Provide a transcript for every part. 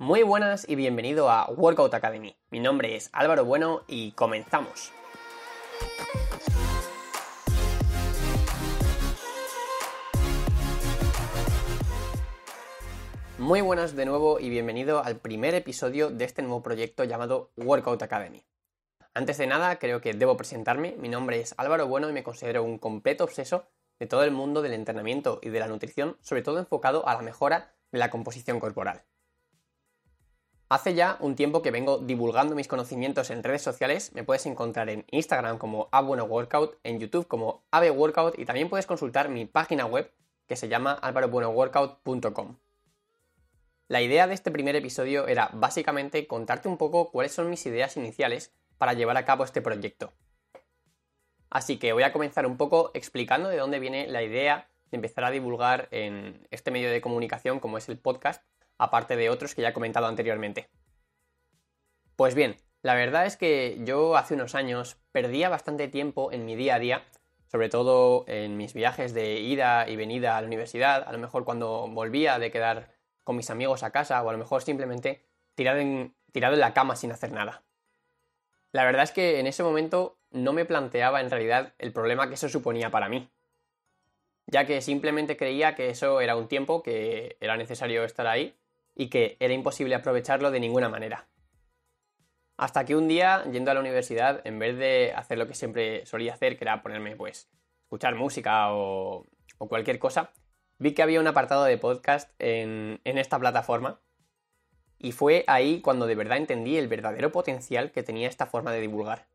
Muy buenas y bienvenido a Workout Academy. Mi nombre es Álvaro Bueno y comenzamos. Muy buenas de nuevo y bienvenido al primer episodio de este nuevo proyecto llamado Workout Academy. Antes de nada, creo que debo presentarme. Mi nombre es Álvaro Bueno y me considero un completo obseso de todo el mundo del entrenamiento y de la nutrición, sobre todo enfocado a la mejora de la composición corporal. Hace ya un tiempo que vengo divulgando mis conocimientos en redes sociales. Me puedes encontrar en Instagram como Workout, en YouTube como Workout y también puedes consultar mi página web que se llama alvarobuenoworkout.com. La idea de este primer episodio era básicamente contarte un poco cuáles son mis ideas iniciales para llevar a cabo este proyecto. Así que voy a comenzar un poco explicando de dónde viene la idea de empezar a divulgar en este medio de comunicación como es el podcast aparte de otros que ya he comentado anteriormente. Pues bien, la verdad es que yo hace unos años perdía bastante tiempo en mi día a día, sobre todo en mis viajes de ida y venida a la universidad, a lo mejor cuando volvía de quedar con mis amigos a casa o a lo mejor simplemente tirado en, la cama sin hacer nada. La verdad es que en ese momento no me planteaba en realidad el problema que eso suponía para mí, ya que simplemente creía que eso era un tiempo que era necesario estar ahí y que era imposible aprovecharlo de ninguna manera. Hasta que un día, yendo a la universidad, en vez de hacer lo que siempre solía hacer, que era ponerme, pues, escuchar música o, cualquier cosa, vi que había un apartado de podcast en, esta plataforma y fue ahí cuando de verdad entendí el verdadero potencial que tenía esta forma de divulgar.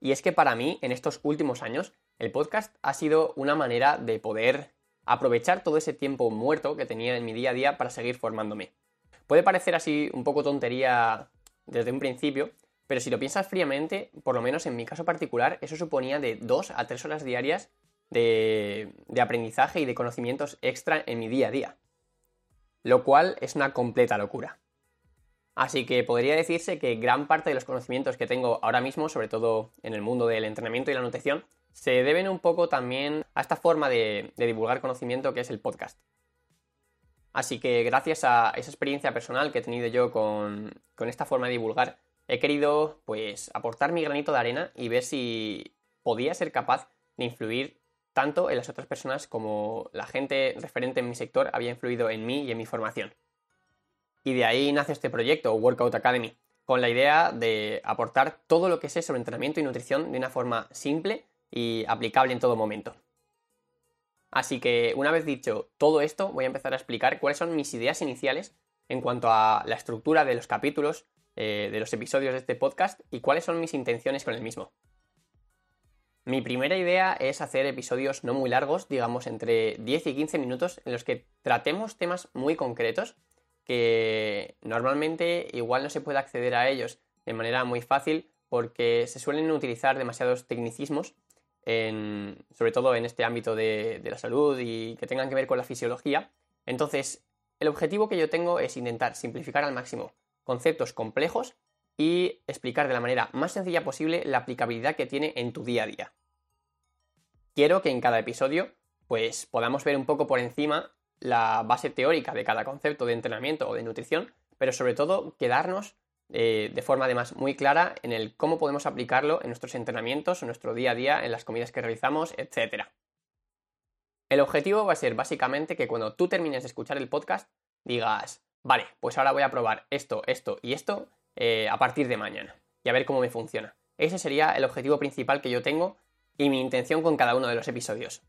Y es que para mí, en estos últimos años, el podcast ha sido una manera de poder aprovechar todo ese tiempo muerto que tenía en mi día a día para seguir formándome. Puede parecer así un poco tontería desde un principio, pero si lo piensas fríamente, por lo menos en mi caso particular, eso suponía de 2 a 3 horas diarias de, de aprendizaje y de conocimientos extra en mi día a día. Lo cual es una completa locura. Así que podría decirse que gran parte de los conocimientos que tengo ahora mismo, sobre todo en el mundo del entrenamiento y la nutrición, se deben un poco también a esta forma de, divulgar conocimiento que es el podcast. Así que gracias a esa experiencia personal que he tenido yo con, esta forma de divulgar, he querido pues aportar mi granito de arena y ver si podía ser capaz de influir tanto en las otras personas como la gente referente en mi sector había influido en mí y en mi formación. Y de ahí nace este proyecto, Workout Academy, con la idea de aportar todo lo que sé sobre entrenamiento y nutrición de una forma simple y aplicable en todo momento. Así que una vez dicho todo esto, voy a empezar a explicar cuáles son mis ideas iniciales en cuanto a la estructura de los capítulos, eh, de los episodios de este podcast y cuáles son mis intenciones con el mismo. Mi primera idea es hacer episodios no muy largos, digamos entre 10 y 15 minutos, en los que tratemos temas muy concretos que normalmente igual no se puede acceder a ellos de manera muy fácil porque se suelen utilizar demasiados tecnicismos sobre todo en este ámbito de, la salud y que tengan que ver con la fisiología. Entonces, el objetivo que yo tengo es intentar simplificar al máximo conceptos complejos y explicar de la manera más sencilla posible la aplicabilidad que tiene en tu día a día. Quiero que en cada episodio pues podamos ver un poco por encima la base teórica de cada concepto de entrenamiento o de nutrición, pero sobre todo quedarnos eh, de forma además muy clara en el cómo podemos aplicarlo en nuestros entrenamientos, en nuestro día a día, en las comidas que realizamos, etc. El objetivo va a ser básicamente que cuando tú termines de escuchar el podcast digas, vale, pues ahora voy a probar esto, esto y esto eh, a partir de mañana y a ver cómo me funciona. Ese sería el objetivo principal que yo tengo y mi intención con cada uno de los episodios.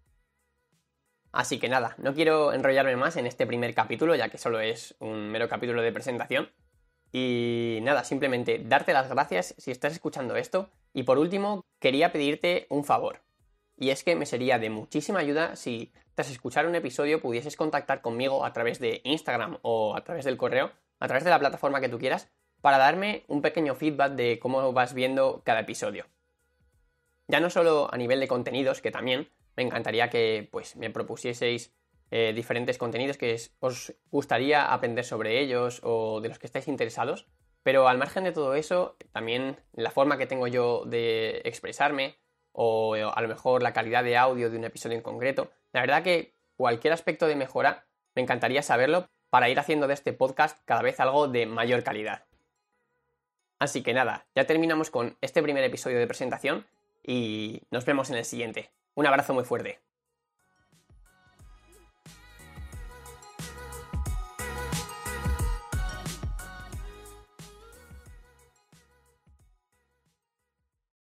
Así que nada, no quiero enrollarme más en este primer capítulo, ya que solo es un mero capítulo de presentación. Y nada, simplemente darte las gracias si estás escuchando esto. Y por último, quería pedirte un favor. Y es que me sería de muchísima ayuda si tras escuchar un episodio pudieses contactar conmigo a través de Instagram o a través del correo, a través de la plataforma que tú quieras, para darme un pequeño feedback de cómo vas viendo cada episodio. Ya no solo a nivel de contenidos, que también me encantaría que pues, me propusieseis eh, diferentes contenidos que os gustaría aprender sobre ellos o de los que estáis interesados. Pero al margen de todo eso, también la forma que tengo yo de expresarme o a lo mejor la calidad de audio de un episodio en concreto, la verdad que cualquier aspecto de mejora me encantaría saberlo para ir haciendo de este podcast cada vez algo de mayor calidad. Así que nada, ya terminamos con este primer episodio de presentación y nos vemos en el siguiente. Un abrazo muy fuerte.